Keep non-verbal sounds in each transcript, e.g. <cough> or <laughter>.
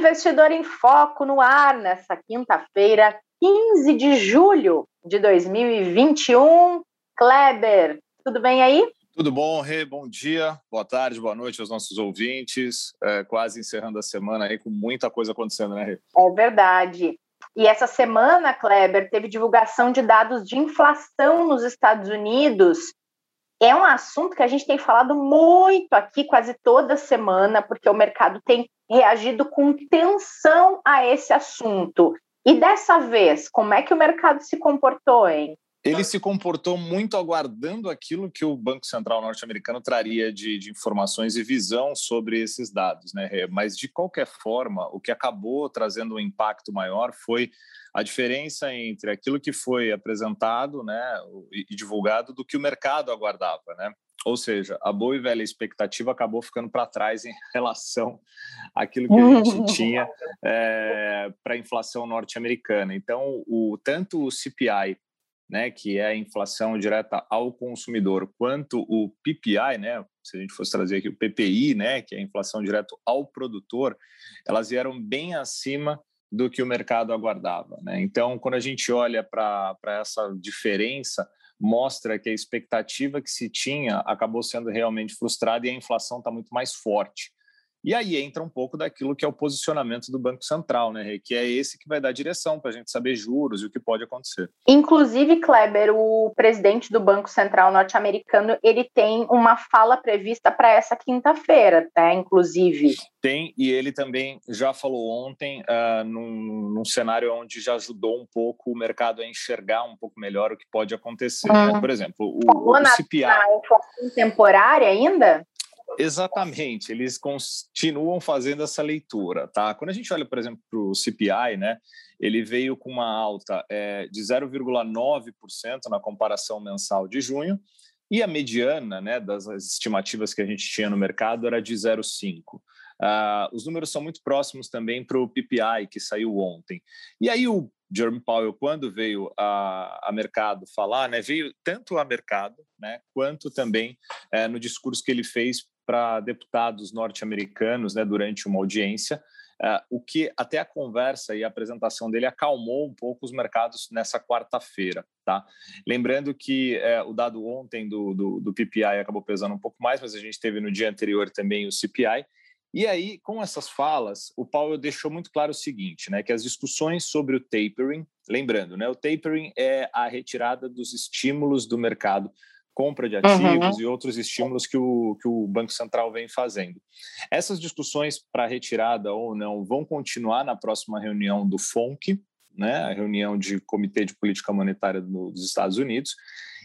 Investidor em Foco no ar nessa quinta-feira, 15 de julho de 2021. Kleber, tudo bem aí? Tudo bom, Rê? Bom dia, boa tarde, boa noite aos nossos ouvintes. É, quase encerrando a semana aí com muita coisa acontecendo, né, Rê? É verdade. E essa semana, Kleber, teve divulgação de dados de inflação nos Estados Unidos. É um assunto que a gente tem falado muito aqui quase toda semana, porque o mercado tem reagido com tensão a esse assunto. E dessa vez, como é que o mercado se comportou, hein? Ele se comportou muito aguardando aquilo que o Banco Central norte-americano traria de, de, informações e visão sobre esses dados, né? Mas de qualquer forma, o que acabou trazendo um impacto maior foi a diferença entre aquilo que foi apresentado, né, e divulgado do que o mercado aguardava, né? Ou seja, a boa e velha expectativa acabou ficando para trás em relação àquilo que a gente <laughs> tinha é, para a inflação norte-americana. Então, o, tanto o CPI, né, que é a inflação direta ao consumidor, quanto o PPI, né, se a gente fosse trazer aqui o PPI, né, que é a inflação direta ao produtor, elas vieram bem acima do que o mercado aguardava. Né? Então, quando a gente olha para essa diferença, mostra que a expectativa que se tinha acabou sendo realmente frustrada e a inflação está muito mais forte. E aí entra um pouco daquilo que é o posicionamento do Banco Central, né, que é esse que vai dar direção para a gente saber juros e o que pode acontecer. Inclusive, Kleber, o presidente do Banco Central norte-americano, ele tem uma fala prevista para essa quinta-feira, tá? Inclusive. Tem, e ele também já falou ontem uh, num, num, cenário onde já ajudou um pouco o mercado a enxergar um pouco melhor o que pode acontecer. Né? Hum. Por exemplo, o, Falou o CPI... Na inflação temporária ainda? Exatamente, eles continuam fazendo essa leitura, tá? Quando a gente olha, por exemplo, para o CPI, né, ele veio com uma alta é, de 0,9% na comparação mensal de junho, e a mediana né, das estimativas que a gente tinha no mercado era de 0,5%. Uh, ah, os números são muito próximos também para o PPI, que saiu ontem. E aí o Jerome Powell, quando veio a, a mercado falar, né, veio tanto a mercado, né, quanto também é, no discurso que ele fez para deputados norte-americanos né, durante uma audiência, uh, o que até a conversa e a apresentação dele acalmou um pouco os mercados nessa quarta-feira. Tá? Lembrando que uh, o dado ontem do, do, do PPI acabou pesando um pouco mais, mas a gente teve no dia anterior também o CPI, e aí, com essas falas, o Powell deixou muito claro o seguinte, né, que as discussões sobre o tapering, lembrando, né, o tapering é a retirada dos estímulos do mercado compra de ativos uhum. e outros estímulos que o, que o Banco Central vem fazendo. Essas discussões para retirada ou não vão continuar na próxima reunião do FONC, né, a reunião de Comitê de Política Monetária dos Estados Unidos,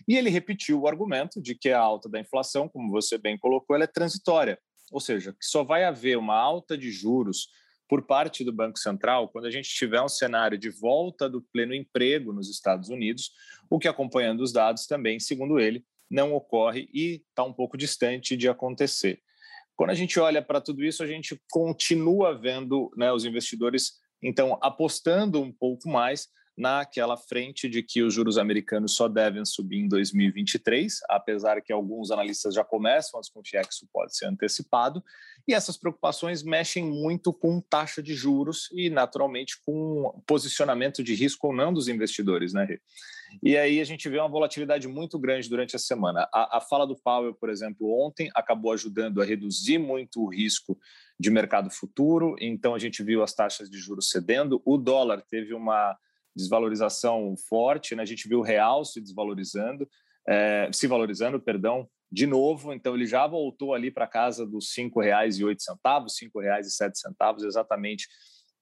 e ele repetiu o argumento de que a alta da inflação, como você bem colocou, ela é transitória, ou seja, que só vai haver uma alta de juros por parte do Banco Central quando a gente tiver um cenário de volta do pleno emprego nos Estados Unidos, o que acompanhando os dados também, segundo ele, não ocorre e está um pouco distante de acontecer. Quando a gente olha para tudo isso, a gente continua vendo né, os investidores, então, apostando um pouco mais naquela frente de que os juros americanos só devem subir em 2023, apesar que alguns analistas já começam a desconfiar que isso pode ser antecipado, e essas preocupações mexem muito com taxa de juros e, naturalmente, com posicionamento de risco ou não dos investidores, né? E aí a gente vê uma volatilidade muito grande durante a semana. A, a fala do Powell, por exemplo, ontem acabou ajudando a reduzir muito o risco de mercado futuro, então a gente viu as taxas de juros cedendo, o dólar teve uma desvalorização forte, né? a gente viu o real se desvalorizando, é, se valorizando, perdão, de novo, então ele já voltou ali para casa dos R$ 5,08, R$ 5,07, exatamente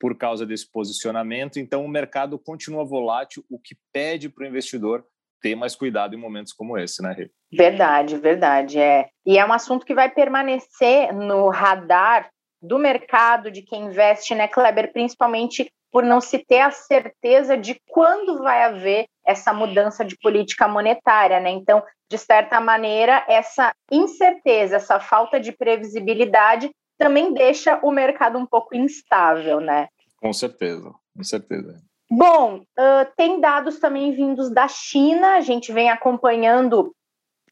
por causa desse posicionamento. Então, o mercado continua volátil, o que pede para o investidor ter mais cuidado em momentos como esse, né, Rê? Verdade, verdade. É. E é um assunto que vai permanecer no radar do mercado, de quem investe, né, Kleber, principalmente por não se ter a certeza de quando vai haver essa mudança de política monetária, né? Então, de certa maneira, essa incerteza, essa falta de previsibilidade também deixa o mercado um pouco instável, né? Com certeza, com certeza. Bom, uh, tem dados também vindos da China, a gente vem acompanhando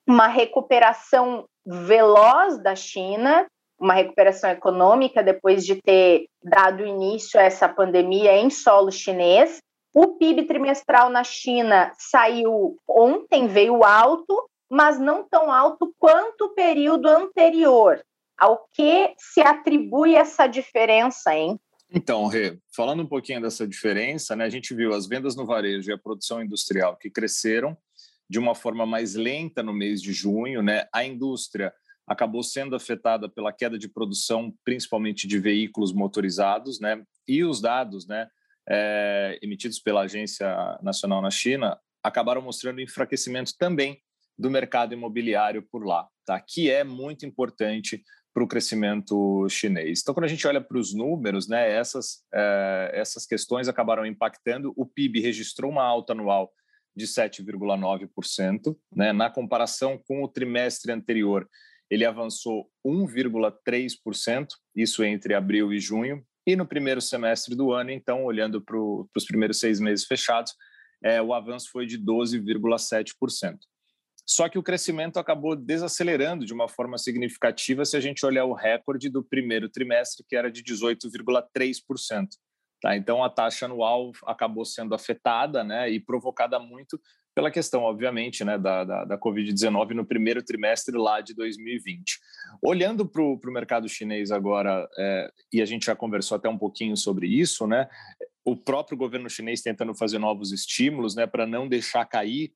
uma recuperação veloz da China, uma recuperação econômica depois de ter dado início a essa pandemia em solo chinês. O PIB trimestral na China saiu ontem, veio alto, mas não tão alto quanto o período anterior. Ao que se atribui essa diferença, hein? Então, Rê, falando um pouquinho dessa diferença, né, a gente viu as vendas no varejo e a produção industrial que cresceram de uma forma mais lenta no mês de junho, né? A indústria acabou sendo afetada pela queda de produção, principalmente de veículos motorizados, né? E os dados, né, é, emitidos pela Agência Nacional na China, acabaram mostrando enfraquecimento também do mercado imobiliário por lá, tá? Que é muito importante para o crescimento chinês. Então, quando a gente olha para os números, né, essas, é, essas questões acabaram impactando. O PIB registrou uma alta anual de 7,9%, né? Na comparação com o trimestre anterior, ele avançou 1,3%, isso entre abril e junho, e no primeiro semestre do ano, então, olhando para os primeiros seis meses fechados, é, o avanço foi de 12,7%. Só que o crescimento acabou desacelerando de uma forma significativa se a gente olhar o recorde do primeiro trimestre, que era de 18,3%. Tá? Então, a taxa anual acabou sendo afetada né, e provocada muito pela questão, obviamente, né, da, da, da Covid-19 no primeiro trimestre lá de 2020. Olhando para o mercado chinês agora, é, e a gente já conversou até um pouquinho sobre isso, né, o próprio governo chinês tentando fazer novos estímulos né, para não deixar cair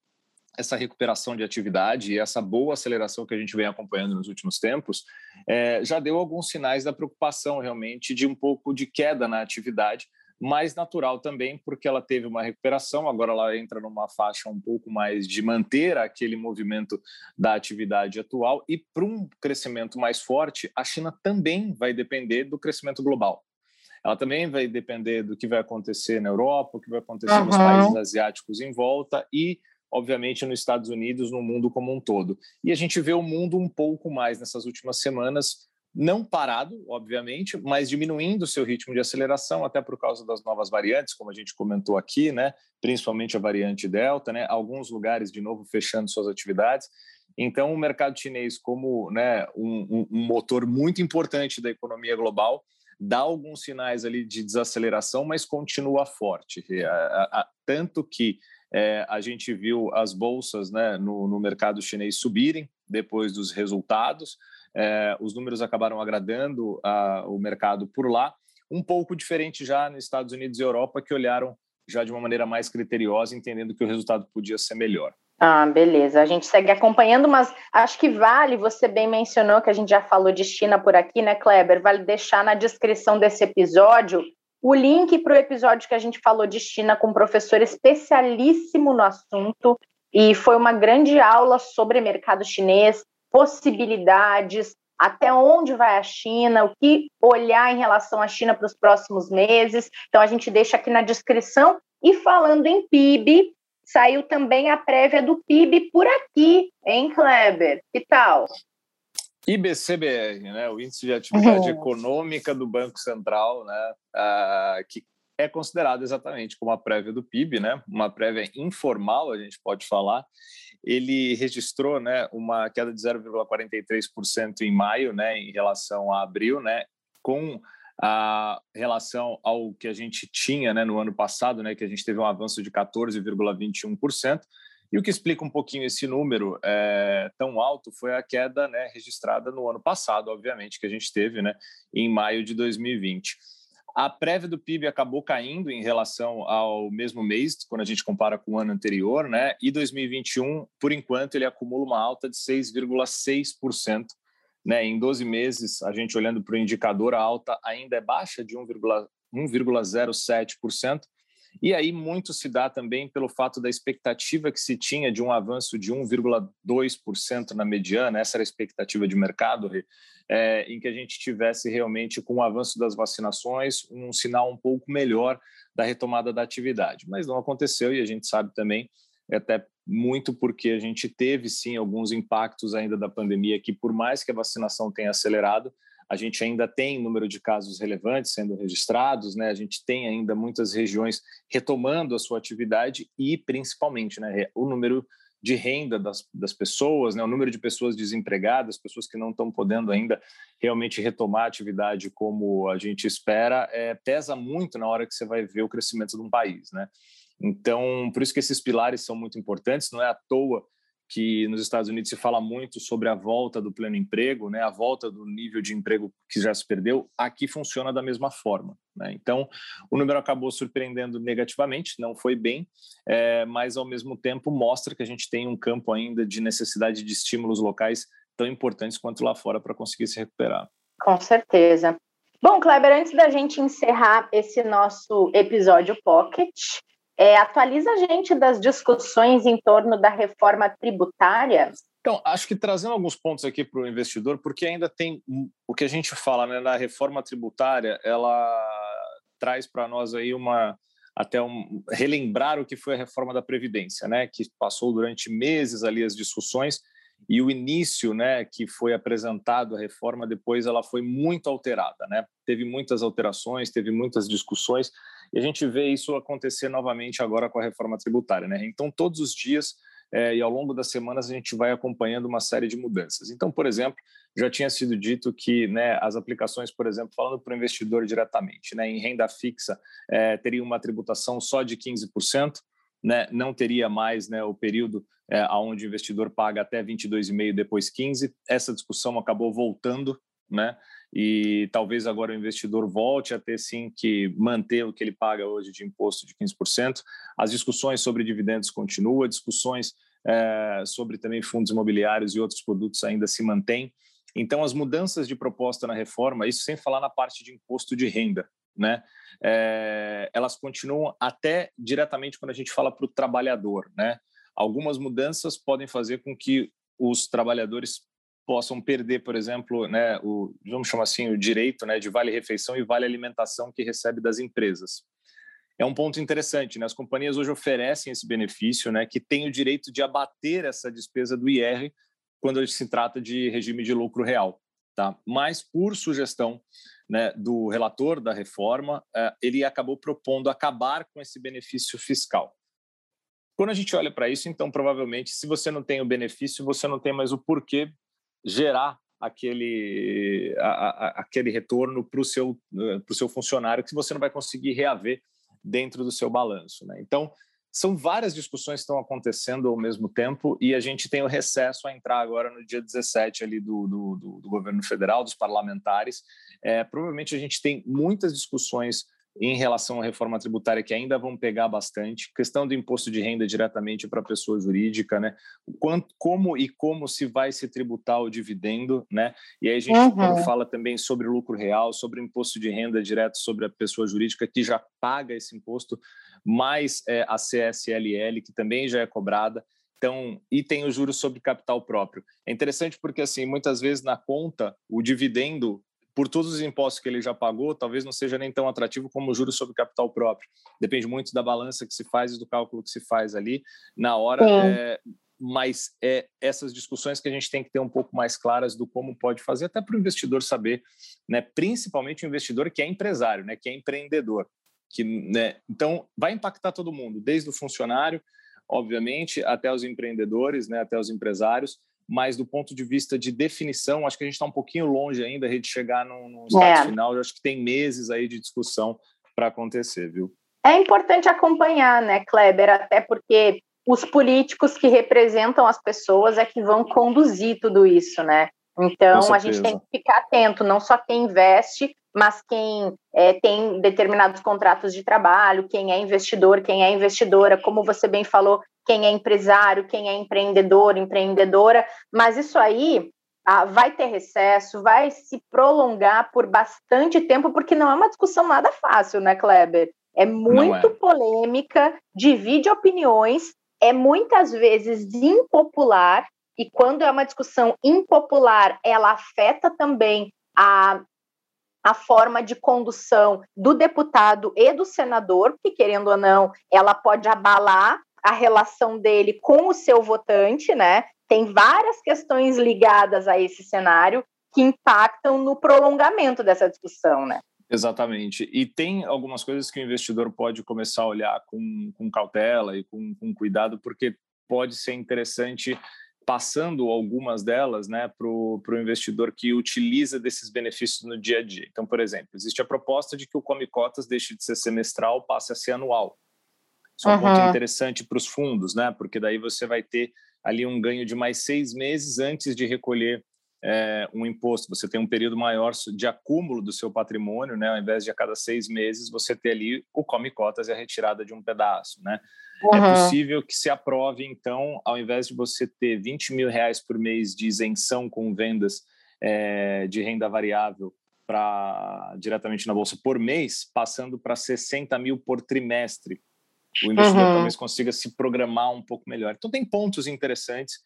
essa recuperação de atividade e essa boa aceleração que a gente vem acompanhando nos últimos tempos, é, já deu alguns sinais da preocupação realmente de um pouco de queda na atividade, mais natural também, porque ela teve uma recuperação, agora ela entra numa faixa um pouco mais de manter aquele movimento da atividade atual, e para um crescimento mais forte, a China também vai depender do crescimento global. Ela também vai depender do que vai acontecer na Europa, o que vai acontecer uhum. nos países asiáticos em volta e obviamente nos Estados Unidos, no mundo como um todo. E a gente vê o mundo um pouco mais nessas últimas semanas não parado, obviamente, mas diminuindo seu ritmo de aceleração, até por causa das novas variantes, como a gente comentou aqui, né? principalmente a variante Delta, né? alguns lugares de novo fechando suas atividades. Então, o mercado chinês, como né, um, um motor muito importante da economia global, dá alguns sinais ali de desaceleração, mas continua forte. Tanto que é, a gente viu as bolsas né, no, no mercado chinês subirem depois dos resultados, é, os números acabaram agradando a, o mercado por lá, um pouco diferente já nos Estados Unidos e Europa, que olharam já de uma maneira mais criteriosa, entendendo que o resultado podia ser melhor. Ah, beleza. A gente segue acompanhando, mas acho que vale, você bem mencionou que a gente já falou de China por aqui, né, Kleber? Vale deixar na descrição desse episódio o link para o episódio que a gente falou de China com um professor especialíssimo no assunto. E foi uma grande aula sobre mercado chinês, possibilidades, até onde vai a China, o que olhar em relação à China para os próximos meses. Então a gente deixa aqui na descrição. E falando em PIB, saiu também a prévia do PIB por aqui, hein, Kleber? Que tal? IBCBR, né, o Índice de Atividade uhum. Econômica do Banco Central, né, uh, que é considerado exatamente como a prévia do PIB, né, uma prévia informal, a gente pode falar, ele registrou né, uma queda de 0,43% em maio, né, em relação a abril, né, com a relação ao que a gente tinha né, no ano passado, né, que a gente teve um avanço de 14,21%. E o que explica um pouquinho esse número é, tão alto foi a queda né, registrada no ano passado, obviamente, que a gente teve né, em maio de 2020. A prévia do PIB acabou caindo em relação ao mesmo mês, quando a gente compara com o ano anterior, né? E 2021, por enquanto, ele acumula uma alta de 6,6%. Né? Em 12 meses, a gente olhando para o indicador, a alta ainda é baixa, de 1,07%. E aí muito se dá também pelo fato da expectativa que se tinha de um avanço de 1,2% na mediana, essa era a expectativa de mercado, é, em que a gente tivesse realmente, com o avanço das vacinações, um sinal um pouco melhor da retomada da atividade. Mas não aconteceu e a gente sabe também, até muito porque a gente teve sim alguns impactos ainda da pandemia que, por mais que a vacinação tenha acelerado, a gente ainda tem número de casos relevantes sendo registrados, né? A gente tem ainda muitas regiões retomando a sua atividade e, principalmente, né, o número de renda das, das pessoas, né, o número de pessoas desempregadas, pessoas que não estão podendo ainda realmente retomar a atividade como a gente espera, é, pesa muito na hora que você vai ver o crescimento de um país, né? Então, por isso que esses pilares são muito importantes, não é à toa que nos Estados Unidos se fala muito sobre a volta do pleno emprego, né, a volta do nível de emprego que já se perdeu, aqui funciona da mesma forma. Né? Então, o número acabou surpreendendo negativamente, não foi bem, é, mas ao mesmo tempo mostra que a gente tem um campo ainda de necessidade de estímulos locais tão importantes quanto lá fora para conseguir se recuperar. Com certeza. Bom, Kleber, antes da gente encerrar esse nosso episódio Pocket, é, atualiza a gente das discussões em torno da reforma tributária. Então, acho que trazendo alguns pontos aqui para o investidor, porque ainda tem o que a gente fala né, na reforma tributária, ela traz para nós aí uma até um, relembrar o que foi a reforma da previdência, né, que passou durante meses ali as discussões e o início, né, que foi apresentado a reforma, depois ela foi muito alterada, né? Teve muitas alterações, teve muitas discussões e a gente vê isso acontecer novamente agora com a reforma tributária. Né? Então, todos os dias é, e ao longo das semanas a gente vai acompanhando uma série de mudanças. Então, por exemplo, já tinha sido dito que né, as aplicações, por exemplo, falando para o investidor diretamente, né, em renda fixa, é, teria uma tributação só de 15%, né, não teria mais né, o período é, onde o investidor paga até 22,5% depois 15%. Essa discussão acabou voltando né? E talvez agora o investidor volte a ter sim que manter o que ele paga hoje de imposto de 15%. As discussões sobre dividendos continuam, discussões é, sobre também fundos imobiliários e outros produtos ainda se mantêm. Então, as mudanças de proposta na reforma, isso sem falar na parte de imposto de renda, né? É, elas continuam até diretamente quando a gente fala para o trabalhador, né? Algumas mudanças podem fazer com que os trabalhadores possam perder, por exemplo, né, o, vamos chamar assim, o direito né, de vale-refeição e vale-alimentação que recebe das empresas. É um ponto interessante, né? As companhias hoje oferecem esse benefício, né, que tem o direito de abater essa despesa do IR quando se trata de regime de lucro real, tá? Mas por sugestão né, do relator da reforma, eh, ele acabou propondo acabar com esse benefício fiscal. Quando a gente olha para isso, então provavelmente, se você não tem o benefício, você não tem mais o porquê gerar aquele, a, a, aquele retorno para o seu, pro seu funcionário que você não vai conseguir reaver dentro do seu balanço. Né? Então, são várias discussões que estão acontecendo ao mesmo tempo e a gente tem o recesso a entrar agora no dia 17 ali do, do, do, do governo federal, dos parlamentares. É, provavelmente a gente tem muitas discussões em relação à reforma tributária que ainda vão pegar bastante, questão do imposto de renda diretamente para a pessoa jurídica, né? Quanto, como e como se vai se tributar o dividendo, né? E aí a gente uhum. fala também sobre lucro real, sobre imposto de renda direto sobre a pessoa jurídica que já paga esse imposto, mais é, a CSLL que também já é cobrada. Então, e tem o juros sobre capital próprio. É interessante porque assim, muitas vezes na conta o dividendo por todos os impostos que ele já pagou, talvez não seja nem tão atrativo como o juros sobre capital próprio. Depende muito da balança que se faz e do cálculo que se faz ali na hora. É, mas é essas discussões que a gente tem que ter um pouco mais claras do como pode fazer, até para o investidor saber, né? principalmente o investidor que é empresário, né? que é empreendedor. Que, né? Então, vai impactar todo mundo, desde o funcionário, obviamente, até os empreendedores, né? até os empresários mas do ponto de vista de definição, acho que a gente está um pouquinho longe ainda de chegar no, no estado é. final. Eu acho que tem meses aí de discussão para acontecer, viu? É importante acompanhar, né, Kleber? Até porque os políticos que representam as pessoas é que vão conduzir tudo isso, né? Então a gente tem que ficar atento, não só quem investe, mas quem é, tem determinados contratos de trabalho, quem é investidor, quem é investidora, como você bem falou, quem é empresário, quem é empreendedor, empreendedora, mas isso aí ah, vai ter recesso, vai se prolongar por bastante tempo, porque não é uma discussão nada fácil, né, Kleber? É muito é. polêmica, divide opiniões, é muitas vezes impopular, e quando é uma discussão impopular, ela afeta também a, a forma de condução do deputado e do senador, porque, querendo ou não, ela pode abalar a relação dele com o seu votante, né? Tem várias questões ligadas a esse cenário que impactam no prolongamento dessa discussão, né? Exatamente. E tem algumas coisas que o investidor pode começar a olhar com, com cautela e com, com cuidado, porque pode ser interessante passando algumas delas né, para o investidor que utiliza desses benefícios no dia a dia. Então, por exemplo, existe a proposta de que o Come Cotas deixe de ser semestral, passe a ser anual. Isso é um uhum. ponto interessante para os fundos, né? Porque daí você vai ter ali um ganho de mais seis meses antes de recolher é, um imposto. Você tem um período maior de acúmulo do seu patrimônio, né? Ao invés de a cada seis meses você ter ali o come cotas e a retirada de um pedaço, né? Uhum. É possível que se aprove, então, ao invés de você ter 20 mil reais por mês de isenção com vendas é, de renda variável para diretamente na bolsa por mês, passando para 60 mil por trimestre o investidor uhum. talvez consiga se programar um pouco melhor. Então, tem pontos interessantes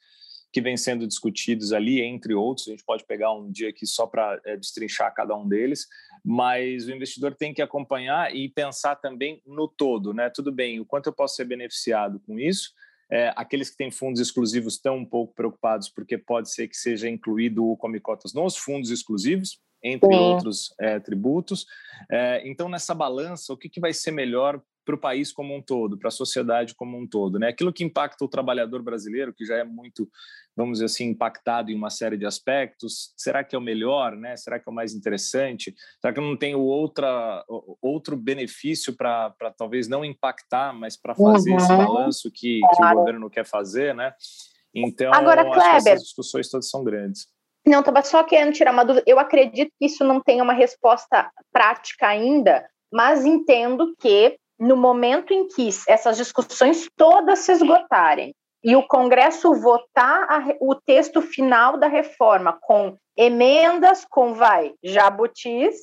que vêm sendo discutidos ali, entre outros. A gente pode pegar um dia aqui só para é, destrinchar cada um deles, mas o investidor tem que acompanhar e pensar também no todo, né? Tudo bem, o quanto eu posso ser beneficiado com isso? É, aqueles que têm fundos exclusivos estão um pouco preocupados porque pode ser que seja incluído o Come Cotas nos fundos exclusivos, entre Sim. outros é, tributos. É, então, nessa balança, o que, que vai ser melhor para o país como um todo, para a sociedade como um todo. Né? Aquilo que impacta o trabalhador brasileiro, que já é muito, vamos dizer assim, impactado em uma série de aspectos, será que é o melhor? Né? Será que é o mais interessante? Será que eu não tenho outra, outro benefício para talvez não impactar, mas para fazer uhum. esse balanço que, que o governo quer fazer? Né? Então, Agora, acho Kleber, que essas discussões todas são grandes. Não, estava só querendo tirar uma dúvida. Eu acredito que isso não tem uma resposta prática ainda, mas entendo que no momento em que essas discussões todas se esgotarem e o Congresso votar a, o texto final da reforma com emendas, com vai, jabutis,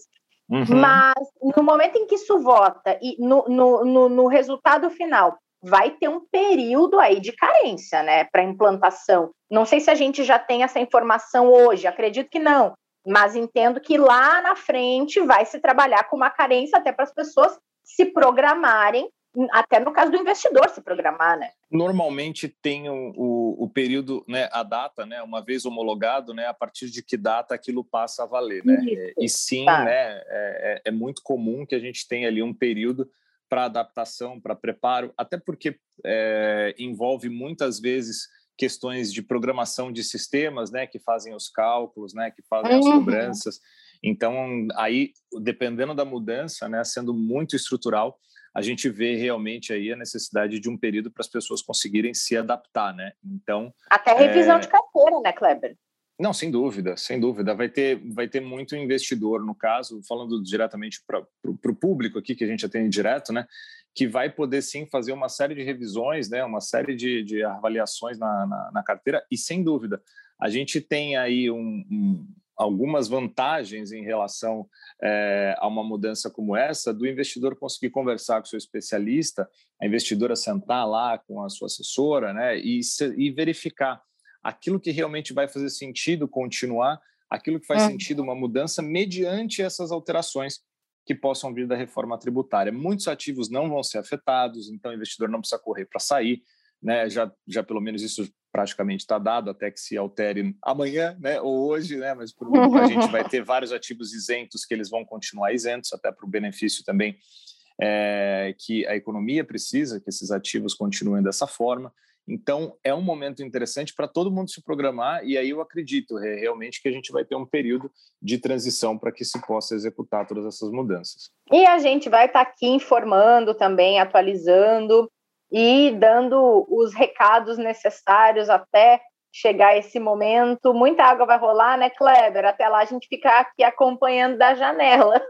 uhum. mas no momento em que isso vota e no, no, no, no resultado final vai ter um período aí de carência, né, para implantação. Não sei se a gente já tem essa informação hoje, acredito que não, mas entendo que lá na frente vai se trabalhar com uma carência até para as pessoas se programarem, até no caso do investidor se programar, né? Normalmente tem o, o, o, período, né, a data, né, uma vez homologado, né, a partir de que data aquilo passa a valer, né? Isso, e sim, tá. né, é, é, é, muito comum que a gente tenha ali um período para adaptação, para preparo, até porque é, envolve muitas vezes questões de programação de sistemas, né, que fazem os cálculos, né, que fazem uhum. as cobranças. Então, aí, dependendo da mudança, né, sendo muito estrutural, a gente vê realmente aí a necessidade de um período para as pessoas conseguirem se adaptar, né? Então até revisão é... de carteira, né, Kleber? Não, sem dúvida, sem dúvida. Vai ter, vai ter muito investidor, no caso, falando diretamente para o público aqui, que a gente atende direto, né? Que vai poder sim fazer uma série de revisões, né? Uma série de, de avaliações na, na, na carteira, e sem dúvida, a gente tem aí um, um algumas vantagens em relação é, a uma mudança como essa, do investidor conseguir conversar com seu especialista, a investidora sentar lá com a sua assessora, né, e, e verificar aquilo que realmente vai fazer sentido continuar, aquilo que faz é. sentido uma mudança mediante essas alterações que possam vir da reforma tributária. Muitos ativos não vão ser afetados, então o investidor não precisa correr para sair, né? Já, já pelo menos isso praticamente está dado até que se altere amanhã, né, ou hoje, né, mas por a gente vai ter vários ativos isentos que eles vão continuar isentos, até para o benefício também é, que a economia precisa, que esses ativos continuem dessa forma. Então, é um momento interessante para todo mundo se programar, e aí eu acredito realmente que a gente vai ter um período de transição para que se possa executar todas essas mudanças. E a gente vai estar tá aqui informando também, atualizando e dando os recados necessários até chegar esse momento. Muita água vai rolar, né, Kleber? Até lá a gente fica aqui acompanhando da janela.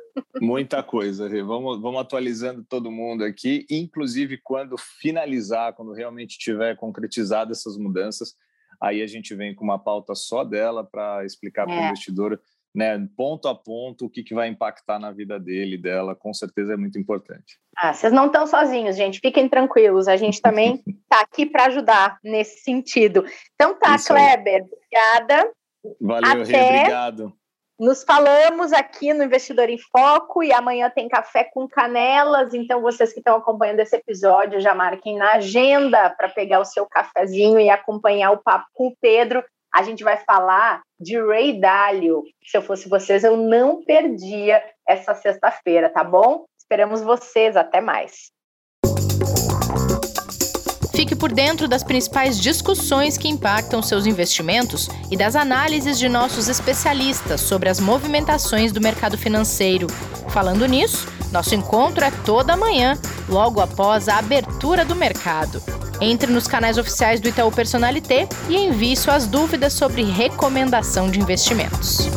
Muita coisa, vamos, vamos atualizando todo mundo aqui, inclusive quando finalizar, quando realmente tiver concretizado essas mudanças, aí a gente vem com uma pauta só dela para explicar é. para o investidor né, ponto a ponto, o que, que vai impactar na vida dele, dela, com certeza é muito importante. Ah, vocês não estão sozinhos, gente, fiquem tranquilos, a gente também está <laughs> aqui para ajudar nesse sentido. Então tá, Isso Kleber, aí. obrigada. Valeu, Até... Rê, obrigado. Nos falamos aqui no Investidor em Foco e amanhã tem café com canelas. Então, vocês que estão acompanhando esse episódio, já marquem na agenda para pegar o seu cafezinho e acompanhar o papo com o Pedro. A gente vai falar de Ray Dalio. Se eu fosse vocês, eu não perdia essa sexta-feira, tá bom? Esperamos vocês. Até mais. Fique por dentro das principais discussões que impactam seus investimentos e das análises de nossos especialistas sobre as movimentações do mercado financeiro. Falando nisso, nosso encontro é toda manhã, logo após a abertura do mercado. Entre nos canais oficiais do Itaú Personalité e envie suas dúvidas sobre recomendação de investimentos.